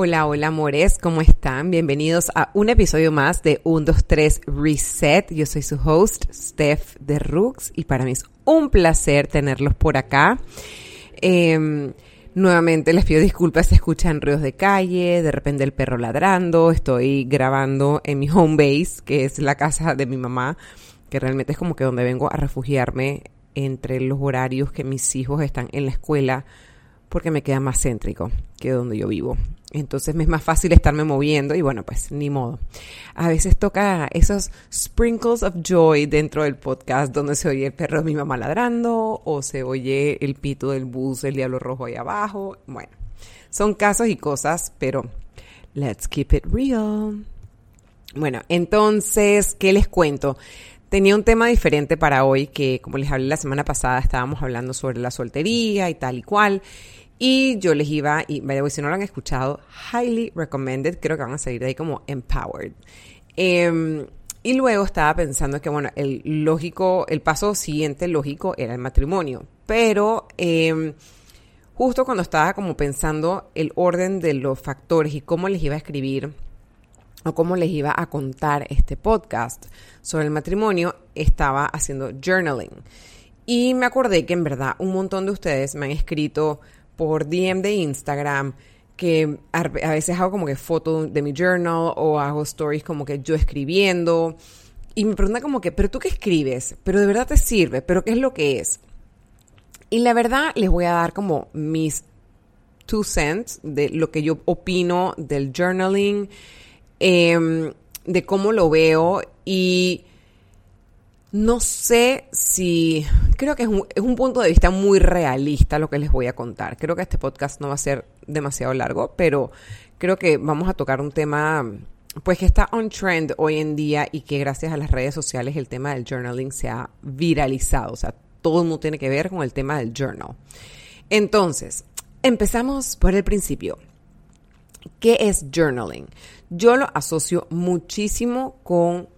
Hola, hola amores, ¿cómo están? Bienvenidos a un episodio más de 1, 2, 3 Reset. Yo soy su host, Steph de Rooks, y para mí es un placer tenerlos por acá. Eh, nuevamente les pido disculpas si escuchan ruidos de calle, de repente el perro ladrando. Estoy grabando en mi home base, que es la casa de mi mamá, que realmente es como que donde vengo a refugiarme entre los horarios que mis hijos están en la escuela, porque me queda más céntrico que donde yo vivo. Entonces me es más fácil estarme moviendo y bueno, pues ni modo. A veces toca esos sprinkles of joy dentro del podcast donde se oye el perro de mi mamá ladrando o se oye el pito del bus, el diablo rojo ahí abajo. Bueno, son casos y cosas, pero let's keep it real. Bueno, entonces, ¿qué les cuento? Tenía un tema diferente para hoy que, como les hablé la semana pasada, estábamos hablando sobre la soltería y tal y cual. Y yo les iba, y si no lo han escuchado, highly recommended, creo que van a salir de ahí como empowered. Em, y luego estaba pensando que, bueno, el lógico, el paso siguiente lógico era el matrimonio. Pero em, justo cuando estaba como pensando el orden de los factores y cómo les iba a escribir o cómo les iba a contar este podcast sobre el matrimonio, estaba haciendo journaling. Y me acordé que en verdad un montón de ustedes me han escrito por DM de Instagram que a veces hago como que fotos de mi journal o hago stories como que yo escribiendo y me preguntan como que, pero tú qué escribes, pero de verdad te sirve, pero qué es lo que es. Y la verdad les voy a dar como mis two cents de lo que yo opino del journaling, em, de cómo lo veo y no sé si, creo que es un, es un, punto de vista muy realista lo que les voy a contar. Creo que este podcast no va a ser demasiado largo, pero creo que vamos a tocar un tema pues que está on trend hoy en día y que gracias a las redes sociales el tema del journaling se ha viralizado. O sea, todo el mundo tiene que ver con el tema del journal. Entonces, empezamos por el principio. ¿Qué es journaling? Yo lo asocio muchísimo con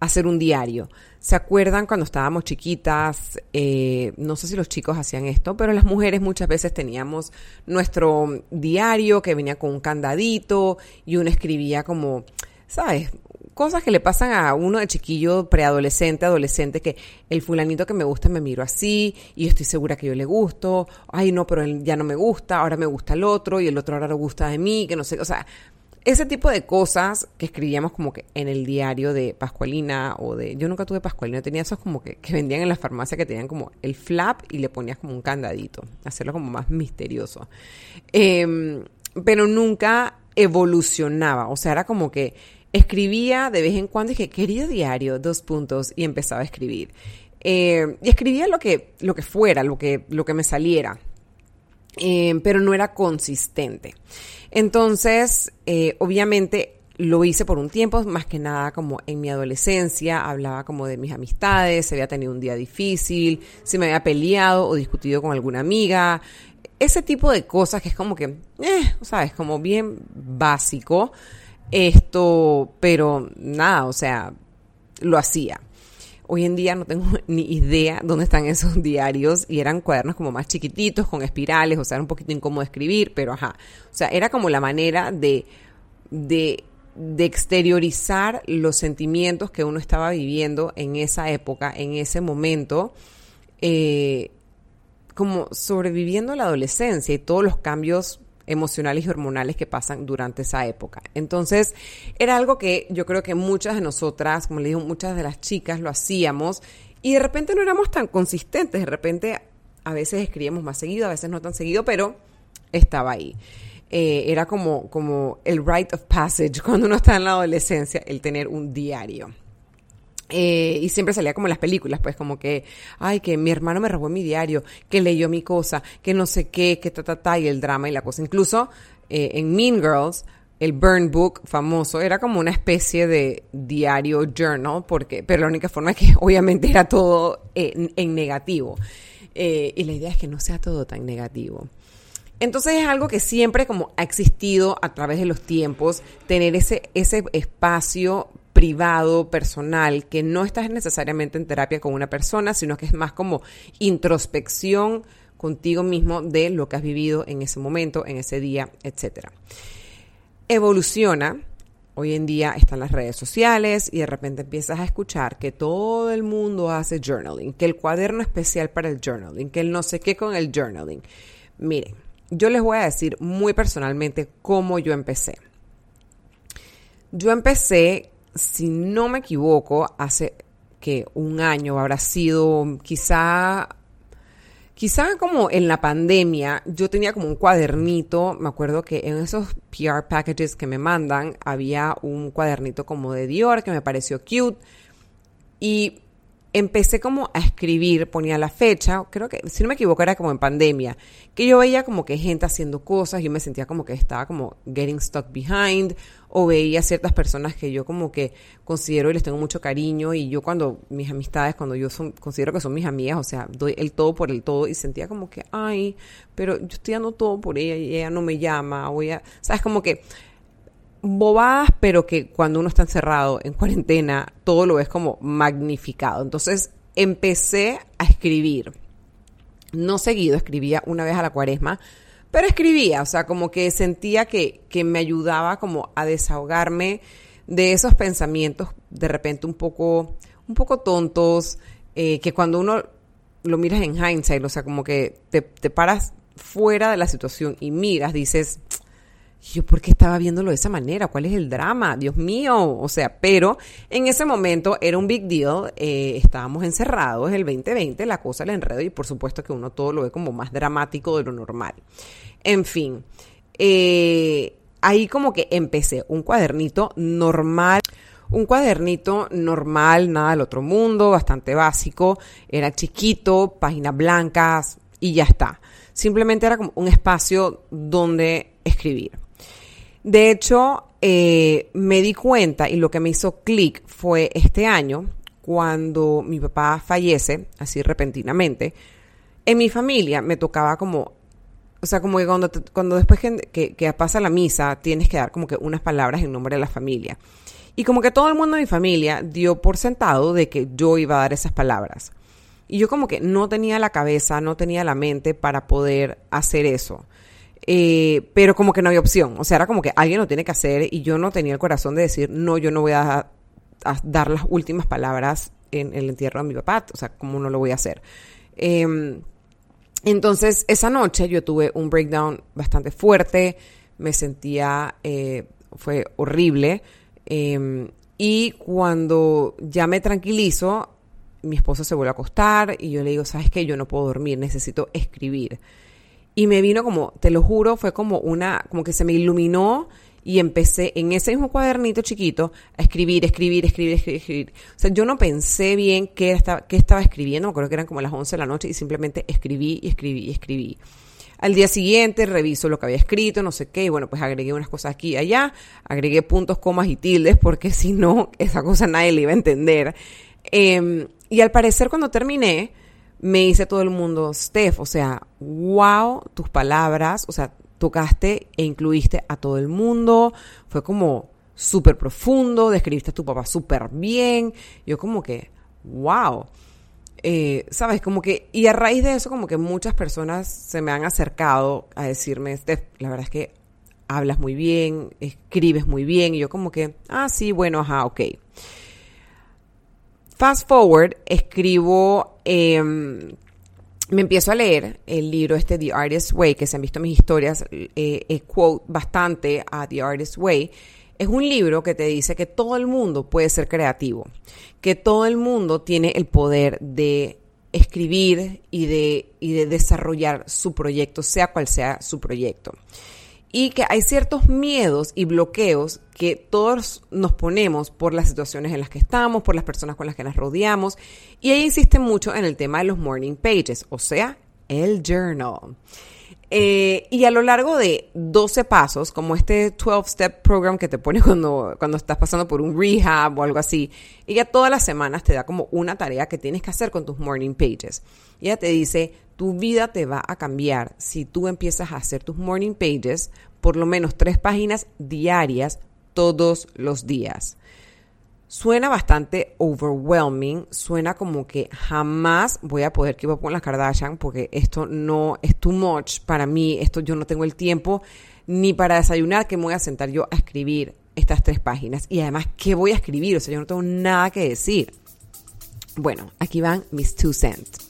hacer un diario. ¿Se acuerdan cuando estábamos chiquitas? Eh, no sé si los chicos hacían esto, pero las mujeres muchas veces teníamos nuestro diario que venía con un candadito y uno escribía como, ¿sabes? Cosas que le pasan a uno de chiquillo, preadolescente, adolescente, que el fulanito que me gusta me miro así y estoy segura que yo le gusto. Ay, no, pero él ya no me gusta, ahora me gusta el otro y el otro ahora le gusta de mí, que no sé, o sea, ese tipo de cosas que escribíamos como que en el diario de Pascualina o de... Yo nunca tuve Pascualina, tenía esos como que, que vendían en la farmacia que tenían como el flap y le ponías como un candadito, hacerlo como más misterioso. Em, pero nunca evolucionaba, o sea, era como que escribía de vez en cuando dije, querido diario, dos puntos, y empezaba a escribir. Em, y escribía lo que, lo que fuera, lo que, lo que me saliera, em, pero no era consistente. Entonces, eh, obviamente lo hice por un tiempo, más que nada como en mi adolescencia, hablaba como de mis amistades, si había tenido un día difícil, si me había peleado o discutido con alguna amiga, ese tipo de cosas que es como que, eh, sabes, como bien básico esto, pero nada, o sea, lo hacía. Hoy en día no tengo ni idea dónde están esos diarios y eran cuadernos como más chiquititos, con espirales, o sea, era un poquito incómodo escribir, pero ajá. O sea, era como la manera de, de, exteriorizar los sentimientos que uno estaba viviendo en esa época, en ese momento, eh, como sobreviviendo la adolescencia y todos los cambios emocionales y hormonales que pasan durante esa época. Entonces, era algo que yo creo que muchas de nosotras, como le digo, muchas de las chicas lo hacíamos y de repente no éramos tan consistentes, de repente a veces escribíamos más seguido, a veces no tan seguido, pero estaba ahí. Eh, era como, como el rite of passage cuando uno está en la adolescencia, el tener un diario. Eh, y siempre salía como en las películas, pues como que, ay, que mi hermano me robó mi diario, que leyó mi cosa, que no sé qué, que ta, ta, ta, y el drama y la cosa. Incluso eh, en Mean Girls, el Burn Book famoso era como una especie de diario journal, porque, pero la única forma es que obviamente era todo en, negativo. Eh, y la idea es que no sea todo tan negativo. Entonces es algo que siempre como ha existido a través de los tiempos, tener ese, ese espacio privado, personal, que no estás necesariamente en terapia con una persona, sino que es más como introspección contigo mismo de lo que has vivido en ese momento, en ese día, etcétera. evoluciona. Hoy en día están las redes sociales y de repente empiezas a escuchar que todo el mundo hace journaling, que el cuaderno especial para el journaling, que el no sé qué con el journaling. Miren, yo les voy a decir muy personalmente cómo yo empecé. Yo empecé, si no me equivoco, hace que un año habrá sido quizá Quizá como en la pandemia, yo tenía como un cuadernito, me acuerdo que en esos PR packages que me mandan había un cuadernito como de Dior que me pareció cute y empecé como a escribir, ponía la fecha, creo que, si no me equivoco, era como en pandemia, que yo veía como que gente haciendo cosas, yo me sentía como que estaba como getting stuck behind, o veía ciertas personas que yo como que considero y les tengo mucho cariño, y yo cuando mis amistades, cuando yo son, considero que son mis amigas, o sea, doy el todo por el todo, y sentía como que, ay, pero yo estoy dando todo por ella y ella no me llama, o ella, sabes, como que bobadas, pero que cuando uno está encerrado en cuarentena, todo lo ves como magnificado. Entonces empecé a escribir. No seguido, escribía una vez a la cuaresma, pero escribía, o sea, como que sentía que, que me ayudaba como a desahogarme de esos pensamientos de repente un poco, un poco tontos, eh, que cuando uno lo miras en hindsight, o sea, como que te, te paras fuera de la situación y miras, dices, yo, ¿por qué estaba viéndolo de esa manera? ¿Cuál es el drama? Dios mío. O sea, pero en ese momento era un big deal. Eh, estábamos encerrados, el 2020, la cosa el enredo y por supuesto que uno todo lo ve como más dramático de lo normal. En fin, eh, ahí como que empecé un cuadernito normal. Un cuadernito normal, nada del otro mundo, bastante básico. Era chiquito, páginas blancas y ya está. Simplemente era como un espacio donde escribir. De hecho, eh, me di cuenta y lo que me hizo clic fue este año, cuando mi papá fallece, así repentinamente, en mi familia me tocaba como, o sea, como que cuando, cuando después que, que, pasa la misa, tienes que dar como que unas palabras en nombre de la familia. Y como que todo el mundo de mi familia dio por sentado de que yo iba a dar esas palabras. Y yo como que no tenía la cabeza, no tenía la mente para poder hacer eso. Eh, pero como que no había opción. O sea, era como que alguien lo tiene que hacer y yo no tenía el corazón de decir, no, yo no voy a, dar las últimas palabras en, el entierro de mi papá. O sea, ¿cómo no lo voy a hacer? Em, entonces, esa noche yo tuve un breakdown bastante fuerte, me sentía, eh, fue horrible. Em, y cuando ya me tranquilizo, mi esposo se vuelve a acostar y yo le digo, ¿sabes qué? Yo no puedo dormir, necesito escribir. Y me vino como, te lo juro, fue como una, como que se me iluminó y empecé en ese mismo cuadernito chiquito a escribir, escribir, escribir, escribir, O sea, yo no pensé bien qué estaba, qué estaba escribiendo, creo que eran como las 11 de la noche y simplemente escribí y escribí y escribí. Al día siguiente reviso lo que había escrito, no sé qué, y bueno, pues agregué unas cosas aquí y allá, agregué puntos, comas y tildes, porque si no, esa cosa nadie le iba a entender. Em, y al parecer cuando terminé, me dice todo el mundo, Steph, o sea, wow, tus palabras, o sea, tocaste e incluiste a todo el mundo, fue como súper profundo, describiste a tu papá súper bien, yo como que, wow. Eh, ¿Sabes? Como que, y a raíz de eso, como que muchas personas se me han acercado a decirme, Steph, la verdad es que hablas muy bien, escribes muy bien, y yo como que, ah, sí, bueno, ajá, ok. Fast forward, escribo, em, me empiezo a leer el libro este The Artist Way, que se han visto mis historias, eh, quote bastante a The Artist Way. Es un libro que te dice que todo el mundo puede ser creativo, que todo el mundo tiene el poder de escribir y de, y de desarrollar su proyecto, sea cual sea su proyecto y que hay ciertos miedos y bloqueos que todos nos ponemos por las situaciones en las que estamos, por las personas con las que nos rodeamos. Y ahí insiste mucho en el tema de los morning pages, o sea, el journal. Eh, y a lo largo de 12 pasos, como este 12-step program que te pone cuando, cuando estás pasando por un rehab o algo así, ella todas las semanas te da como una tarea que tienes que hacer con tus morning pages. Ella te dice, tu vida te va a cambiar si tú empiezas a hacer tus morning pages por lo menos tres páginas diarias todos los días. suena bastante overwhelming, suena como que jamás voy a poder que con las Kardashian porque esto no es too much para mí, esto yo no tengo el tiempo ni para desayunar que me voy a sentar yo a escribir estas tres páginas y además qué voy a escribir, o sea, yo no tengo nada que decir. Bueno, aquí van mis two cents.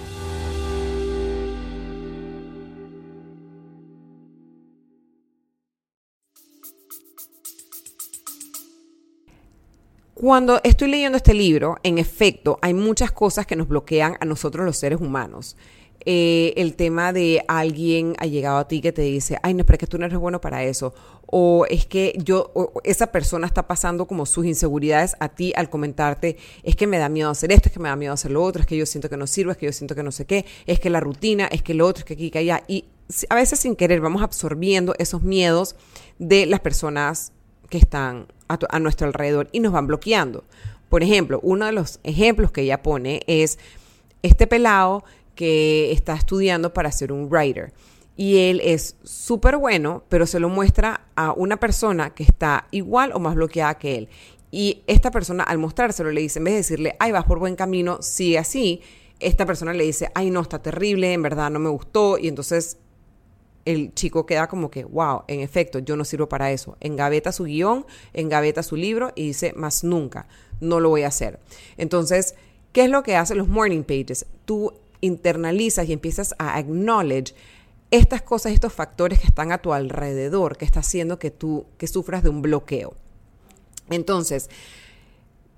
Cuando estoy leyendo este libro, en efecto, hay muchas cosas que nos bloquean a nosotros los seres humanos. Eh, el tema de alguien ha llegado a ti que te dice, ay, no, pero es que tú no eres bueno para eso. O es que yo, esa persona está pasando como sus inseguridades a ti al comentarte, es que me da miedo hacer esto, es que me da miedo hacer lo otro, es que yo siento que no sirve, es que yo siento que no sé qué, es que la rutina, es que lo otro, es que aquí, que allá. Y a veces sin querer vamos absorbiendo esos miedos de las personas que están a, nuestro alrededor y nos van bloqueando. Por ejemplo, uno de los ejemplos que ella pone es este pelado que está estudiando para ser un writer. Y él es súper bueno, pero se lo muestra a una persona que está igual o más bloqueada que él. Y esta persona al mostrárselo le dice, en vez de decirle, ay, vas por buen camino, sigue así, esta persona le dice, ay, no, está terrible, en verdad no me gustó. Y entonces el chico queda como que, wow, en efecto, yo no sirvo para eso. Engaveta su guion, engaveta su libro y dice, más nunca, no lo voy a hacer. Entonces, ¿qué es lo que hacen los morning pages? Tú internalizas y empiezas a acknowledge estas cosas, estos factores que están a tu alrededor, que está haciendo que tú, que sufras de un bloqueo. Entonces,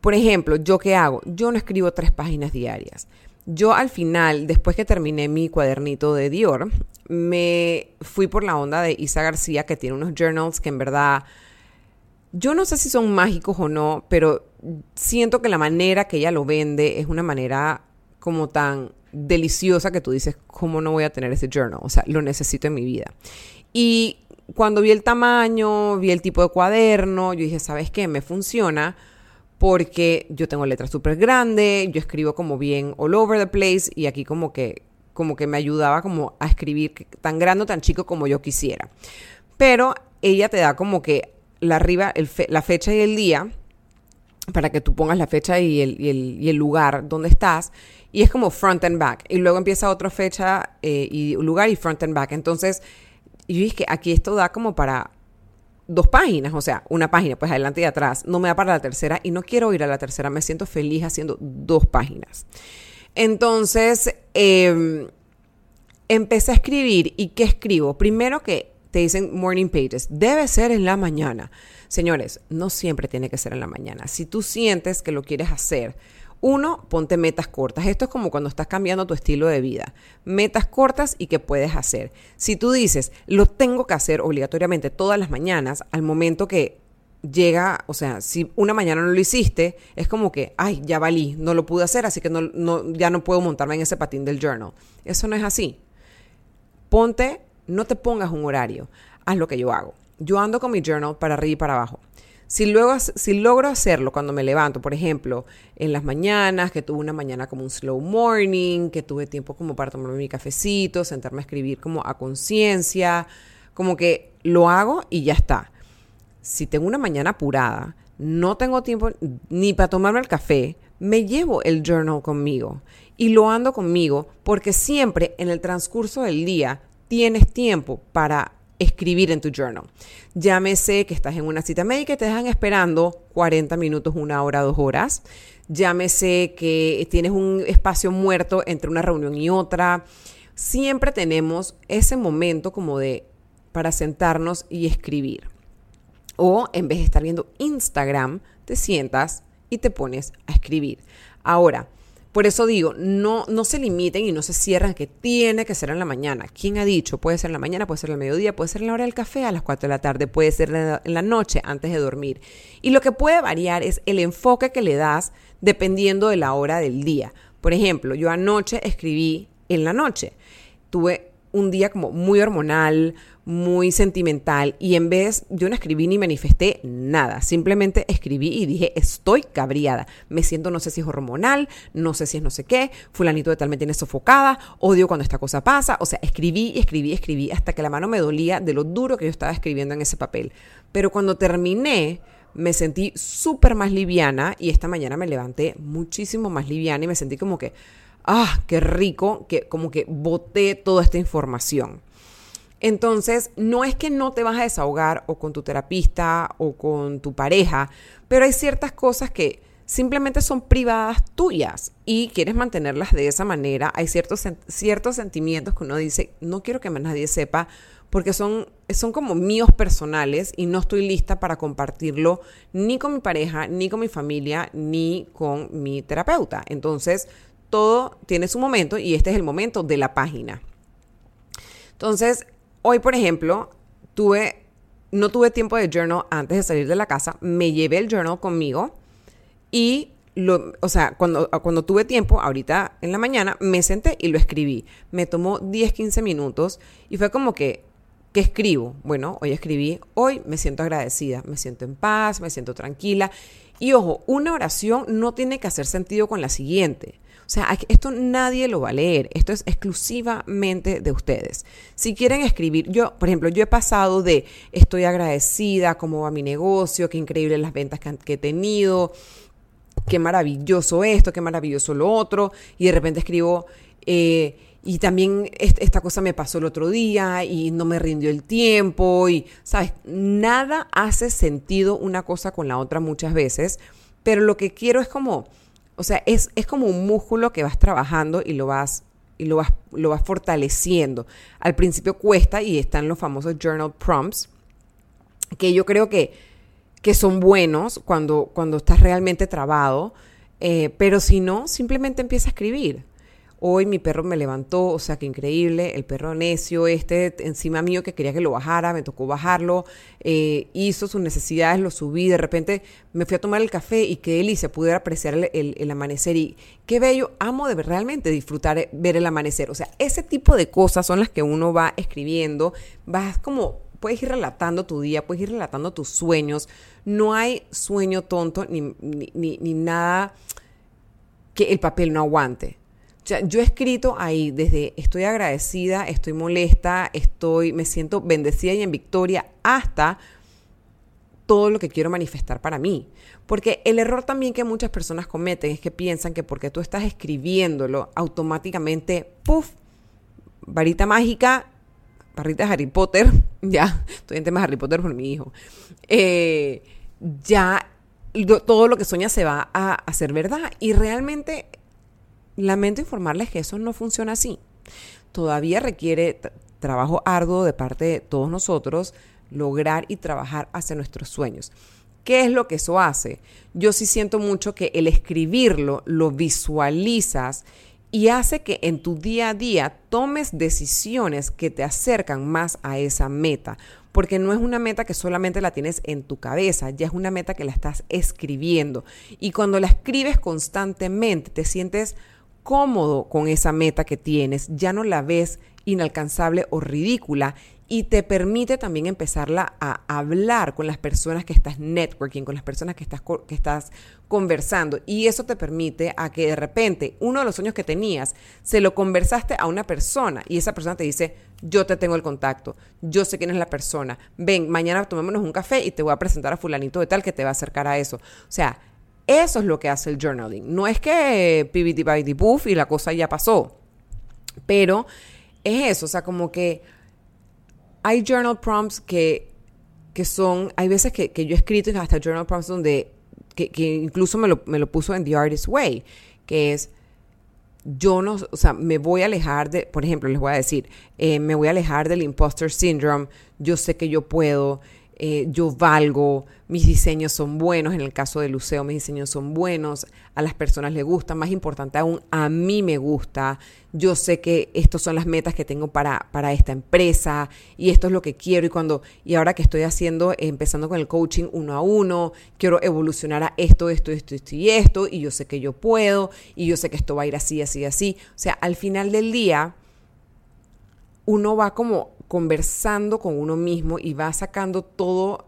por ejemplo, ¿yo qué hago? Yo no escribo tres páginas diarias. Yo al final, después que terminé mi cuadernito de Dior, me fui por la onda de Isa García, que tiene unos journals que en verdad, yo no sé si son mágicos o no, pero siento que la manera que ella lo vende es una manera como tan deliciosa que tú dices, ¿cómo no voy a tener ese journal? O sea, lo necesito en mi vida. Y cuando vi el tamaño, vi el tipo de cuaderno, yo dije, ¿sabes qué? Me funciona porque yo tengo letras súper grandes, yo escribo como bien all over the place y aquí como que, como que me ayudaba como a escribir tan grande o tan chico como yo quisiera. Pero ella te da como que la arriba, la fecha y el día para que tú pongas la fecha y el, y el, lugar donde estás. Y es como front and back. Y luego empieza otra fecha eh, y lugar y front and back. Entonces, yo dije que aquí esto da como para dos páginas, o sea, una página, pues adelante y atrás, no me da para la tercera y no quiero ir a la tercera, me siento feliz haciendo dos páginas. Entonces, em, empecé a escribir y ¿qué escribo? Primero que te dicen morning pages, debe ser en la mañana. Señores, no siempre tiene que ser en la mañana. Si tú sientes que lo quieres hacer, uno, ponte metas cortas. Esto es como cuando estás cambiando tu estilo de vida. Metas cortas y que puedes hacer. Si tú dices, lo tengo que hacer obligatoriamente todas las mañanas, al momento que llega, o sea, si una mañana no lo hiciste, es como que, ay, ya valí, no lo pude hacer, así que no, ya no puedo montarme en ese patín del journal. Eso no es así. Ponte, no te pongas un horario. Haz lo que yo hago. Yo ando con mi journal para arriba y para abajo. Si, luego, si logro hacerlo cuando me levanto, por ejemplo, en las mañanas, que tuve una mañana como un slow morning, que tuve tiempo como para tomarme mi cafecito, sentarme a escribir como a conciencia, como que lo hago y ya está. Si tengo una mañana apurada, no tengo tiempo ni para tomarme el café, me llevo el journal conmigo y lo ando conmigo porque siempre en el transcurso del día tienes tiempo para escribir en tu journal. Llámese que estás en una cita médica y te dejan esperando 40 minutos, una hora, dos horas. Llámese que tienes un espacio muerto entre una reunión y otra. Siempre tenemos ese momento como de para sentarnos y escribir. O en vez de estar viendo Instagram, te sientas y te pones a escribir. Ahora, Por eso digo, no, no se limiten y no se cierran que tiene que ser en la mañana. ¿Quién ha dicho? Puede ser en la mañana, puede ser en el mediodía, puede ser en la hora del café a las 4 de la tarde, puede ser en la noche antes de dormir. Y lo que puede variar es el enfoque que le das dependiendo de la hora del día. Por ejemplo, yo anoche escribí en la noche. Tuve un día como muy hormonal, muy sentimental y en vez yo no escribí ni manifesté nada, simplemente escribí y dije estoy cabriada, me siento no sé si es hormonal, no sé si es no sé qué, fulanito de tal me tiene sofocada, odio cuando esta cosa pasa, o sea, escribí, escribí, escribí hasta que la mano me dolía de lo duro que yo estaba escribiendo en ese papel. Pero cuando terminé, me sentí súper más liviana y esta mañana me levanté muchísimo más liviana y me sentí como que, ah, qué rico, que como que boté toda esta información. Entonces, no es que no te vas a desahogar o con tu terapista o con tu pareja, pero hay ciertas cosas que simplemente son privadas tuyas y quieres mantenerlas de esa manera. Hay ciertos, ciertos sentimientos que uno dice, no quiero que más nadie sepa porque son, son como míos personales y no estoy lista para compartirlo ni con mi pareja, ni con mi familia, ni con mi terapeuta. Entonces, todo tiene su momento y este es el momento de la página. Entonces, Hoy, por ejemplo, tuve, no tuve tiempo de journal antes de salir de la casa, me llevé el journal conmigo y o sea, cuando, cuando tuve tiempo, ahorita en la mañana, me senté y lo escribí. Me tomó 10, 15 minutos y fue como que, ¿qué escribo? Bueno, hoy escribí, hoy me siento agradecida, me siento en paz, me siento tranquila. Y ojo, una oración no tiene que hacer sentido con la siguiente. O sea, esto nadie lo va a leer, esto es exclusivamente de ustedes. Si quieren escribir, yo, por ejemplo, yo he pasado de estoy agradecida, cómo va mi negocio, qué increíbles las ventas que, he tenido, qué maravilloso esto, qué maravilloso lo otro, y de repente escribo... Eh, y también esta cosa me pasó el otro día y no me rindió el tiempo y, ¿sabes? Nada hace sentido una cosa con la otra muchas veces, pero lo que quiero es como o sea, es, es como un músculo que vas trabajando y lo vas y lo vas, lo vas fortaleciendo. Al principio cuesta y están los famosos journal prompts, que yo creo que, que son buenos cuando, cuando estás realmente trabado, eh, pero si no, simplemente empieza a escribir. Hoy mi perro me levantó, o sea, que increíble, el perro necio este encima mío que quería que lo bajara, me tocó bajarlo, eh, hizo sus necesidades, lo subí, de repente me fui a tomar el café y qué delicia, pude apreciar el, amanecer y qué bello, amo de realmente disfrutar eh, ver el amanecer, o sea, ese tipo de cosas son las que uno va escribiendo, vas como puedes ir relatando tu día, puedes ir relatando tus sueños. No hay sueño tonto ni, ni, ni, nada que el papel no aguante. O sea, yo he escrito ahí desde estoy agradecida, estoy molesta, estoy, me siento bendecida y en victoria, hasta todo lo que quiero manifestar para mí. Porque el error también que muchas personas cometen es que piensan que porque tú estás escribiéndolo, automáticamente, puff, varita mágica, barrita de Harry Potter, ya, estoy en temas de Harry Potter por mi hijo, eh, ya todo lo que sueña se va a hacer verdad. Y realmente lamento informarles que eso no funciona así. Todavía requiere trabajo arduo de parte de todos nosotros lograr y trabajar hacia nuestros sueños. ¿Qué es lo que eso hace? Yo sí siento mucho que el escribirlo lo visualizas y hace que en tu día a día tomes decisiones que te acercan más a esa meta, porque no es una meta que solamente la tienes en tu cabeza, ya es una meta que la estás escribiendo. Y cuando la escribes constantemente, te sientes cómodo con esa meta que tienes, ya no la ves inalcanzable o ridícula y te permite también empezarla a hablar con las personas que estás networking, con las personas que estás, que estás conversando. Y eso te permite a que de repente uno de los sueños que tenías, se lo conversaste a una persona y esa persona te dice, yo te tengo el contacto, yo sé quién es la persona, ven, mañana tomémonos un café y te voy a presentar a fulanito de tal que te va a acercar a eso. O sea, eso es lo que hace el journaling. No es que pibiti pibiti puff y la cosa ya pasó. Pero es eso, o sea, como que hay journal prompts que, que son, hay veces que, que yo he escrito hasta journal prompts donde, que, que incluso me lo, me lo, puso en The Artist Way, que es, yo no, o sea, me voy a alejar de, por ejemplo, les voy a decir, eh, me voy a alejar del imposter syndrome, yo sé que yo puedo, eh, yo valgo, mis diseños son buenos, en el caso de Luceo mis diseños son buenos, a las personas les gustan, más importante aún, a mí me gusta, yo sé que estas son las metas que tengo para, para esta empresa y esto es lo que quiero y cuando, y ahora que estoy haciendo, empezando con el coaching uno a uno, quiero evolucionar a esto, esto, esto, esto y esto, y yo sé que yo puedo, y yo sé que esto va a ir así, así, así, o sea, al final del día, uno va como conversando con uno mismo y va sacando todo,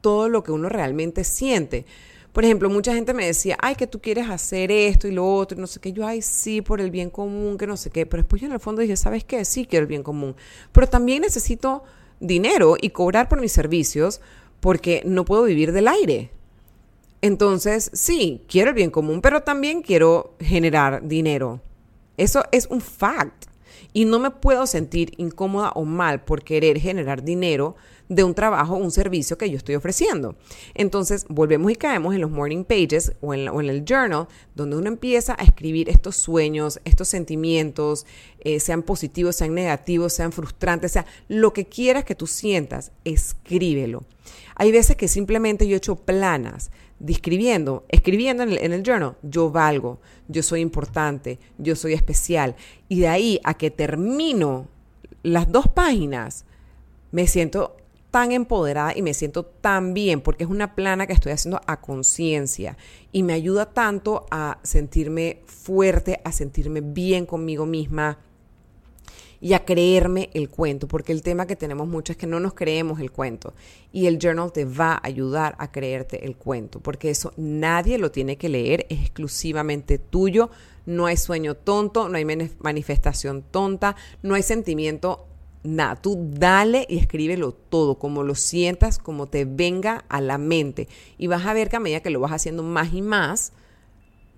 todo lo que uno realmente siente. Por ejemplo, mucha gente me decía, ay, que tú quieres hacer esto y lo otro, y no sé qué, yo, ay, sí, por el bien común, que no sé qué, pero después yo en el fondo dije, ¿sabes qué? Sí quiero el bien común, pero también necesito dinero y cobrar por mis servicios porque no puedo vivir del aire. Entonces, sí, quiero el bien común, pero también quiero generar dinero. Eso es un fact. Y no me puedo sentir incómoda o mal por querer generar dinero de un trabajo o un servicio que yo estoy ofreciendo. Entonces, volvemos y caemos en los morning pages o en, el journal, donde uno empieza a escribir estos sueños, estos sentimientos, eh, sean positivos, sean negativos, sean frustrantes, sea lo que quieras que tú sientas, escríbelo. Hay veces que simplemente yo he hecho planas describiendo, escribiendo en el, en el journal, yo valgo, yo soy importante, yo soy especial. Y de ahí a que termino las dos páginas, me siento tan empoderada y me siento tan bien porque es una plana que estoy haciendo a conciencia y me ayuda tanto a sentirme fuerte, a sentirme bien conmigo misma, y a creerme el cuento, porque el tema que tenemos mucho es que no nos creemos el cuento y el journal te va a ayudar a creerte el cuento, porque eso nadie lo tiene que leer, es exclusivamente tuyo, no hay sueño tonto, no hay manifestación tonta, no hay sentimiento nada, tú dale y escríbelo todo, como lo sientas, como te venga a la mente. Y vas a ver que a medida que lo vas haciendo más y más,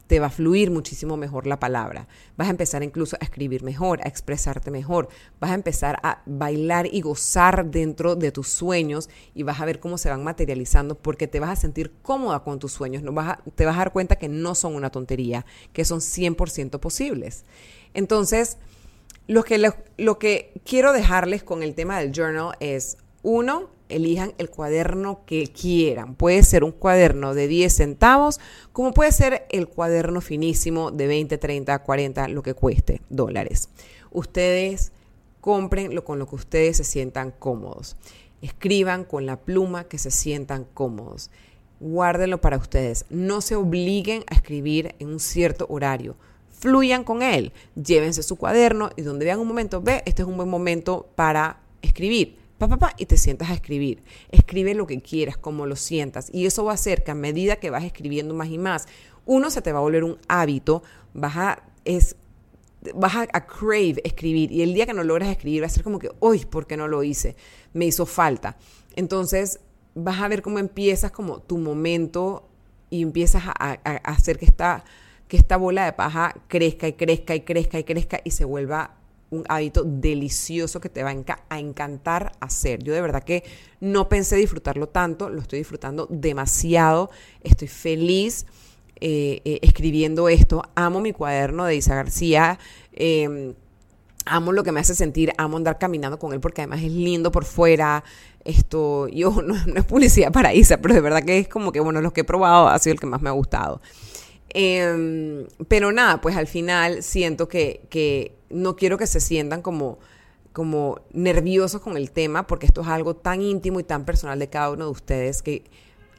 te va a fluir muchísimo mejor la palabra. Vas a empezar incluso a escribir mejor, a expresarte mejor. Vas a empezar a bailar y gozar dentro de tus sueños y vas a ver cómo se van materializando porque te vas a sentir cómoda con tus sueños. No vas te vas a dar cuenta que no son una tontería, que son 100% posibles. Entonces, lo que, lo que quiero dejarles con el tema del journal es, uno, elijan el cuaderno que quieran. Puede ser un cuaderno de 10 centavos, como puede ser el cuaderno finísimo de 20, 30, 40, lo que cueste dólares. Ustedes comprenlo con lo que ustedes se sientan cómodos. Escriban con la pluma que se sientan cómodos. Guárdenlo para ustedes. No se obliguen a escribir en un cierto horario. Fluyan con él. Llévense su cuaderno y donde vean un momento, ve, este es un buen momento para escribir y te sientas a escribir. Escribe lo que quieras, como lo sientas. Y eso va a hacer que a medida que vas escribiendo más y más, uno se te va a volver un hábito, vas a, es, vas a, crave escribir. Y el día que no logras escribir va a ser como que, uy, ¿por qué no lo hice? Me hizo falta. Entonces vas a ver cómo empiezas como tu momento y empiezas a, a hacer que esta, que esta bola de paja crezca y crezca y crezca y crezca y se vuelva un hábito delicioso que te va a encantar hacer. Yo de verdad que no pensé disfrutarlo tanto, lo estoy disfrutando demasiado, estoy feliz eh, eh, escribiendo esto, amo mi cuaderno de Isa García. Em, amo lo que me hace sentir, amo andar caminando con él porque además es lindo por fuera. Esto, yo no, no es publicidad para Isa, pero de verdad que es como que, bueno, los que he probado ha sido el que más me ha gustado. Em, pero nada, pues al final siento que, no quiero que se sientan como, como nerviosos con el tema, porque esto es algo tan íntimo y tan personal de cada uno de ustedes que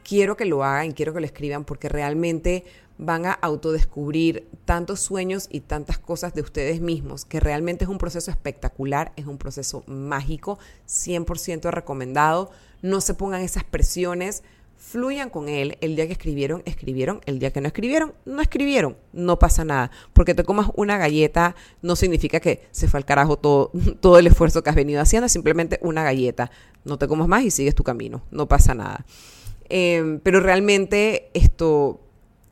quiero que lo hagan quiero que lo escriban porque realmente van a autodescubrir tantos sueños y tantas cosas de ustedes mismos, que realmente es un proceso espectacular, es un proceso mágico, 100% recomendado. No se pongan esas presiones, fluyan con él. El día que escribieron, escribieron. El día que no escribieron, no escribieron. No pasa nada. Porque te comas una galleta no significa que se fue al carajo todo, todo el esfuerzo que has venido haciendo. Es simplemente una galleta. No te comas más y sigues tu camino. No pasa nada. Em, pero realmente esto...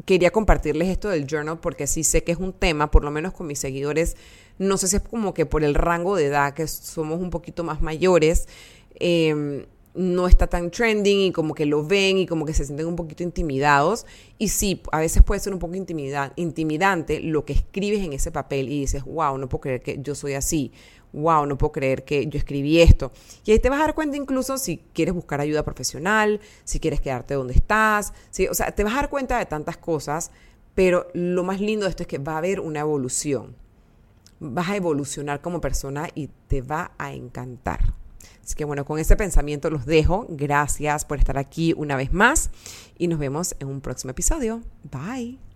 Quería compartirles esto del journal porque sí sé que es un tema, por lo menos con mis seguidores, no sé si es como que por el rango de edad, que somos un poquito más mayores, eh, no está tan trending y como que lo ven y como que se sienten un poquito intimidados. Y sí, a veces puede ser un poco intimidante lo que escribes en ese papel y dices, wow, no puedo creer que yo soy así. wow, no puedo creer que yo escribí esto. Y ahí te vas a dar cuenta incluso si quieres buscar ayuda profesional, si quieres quedarte donde estás, ¿sí? o sea, te vas a dar cuenta de tantas cosas, pero lo más lindo de esto es que va a haber una evolución. Vas a evolucionar como persona y te va a encantar. Así que bueno, con ese pensamiento los dejo. Gracias por estar aquí una vez más y nos vemos en un próximo episodio. Bye.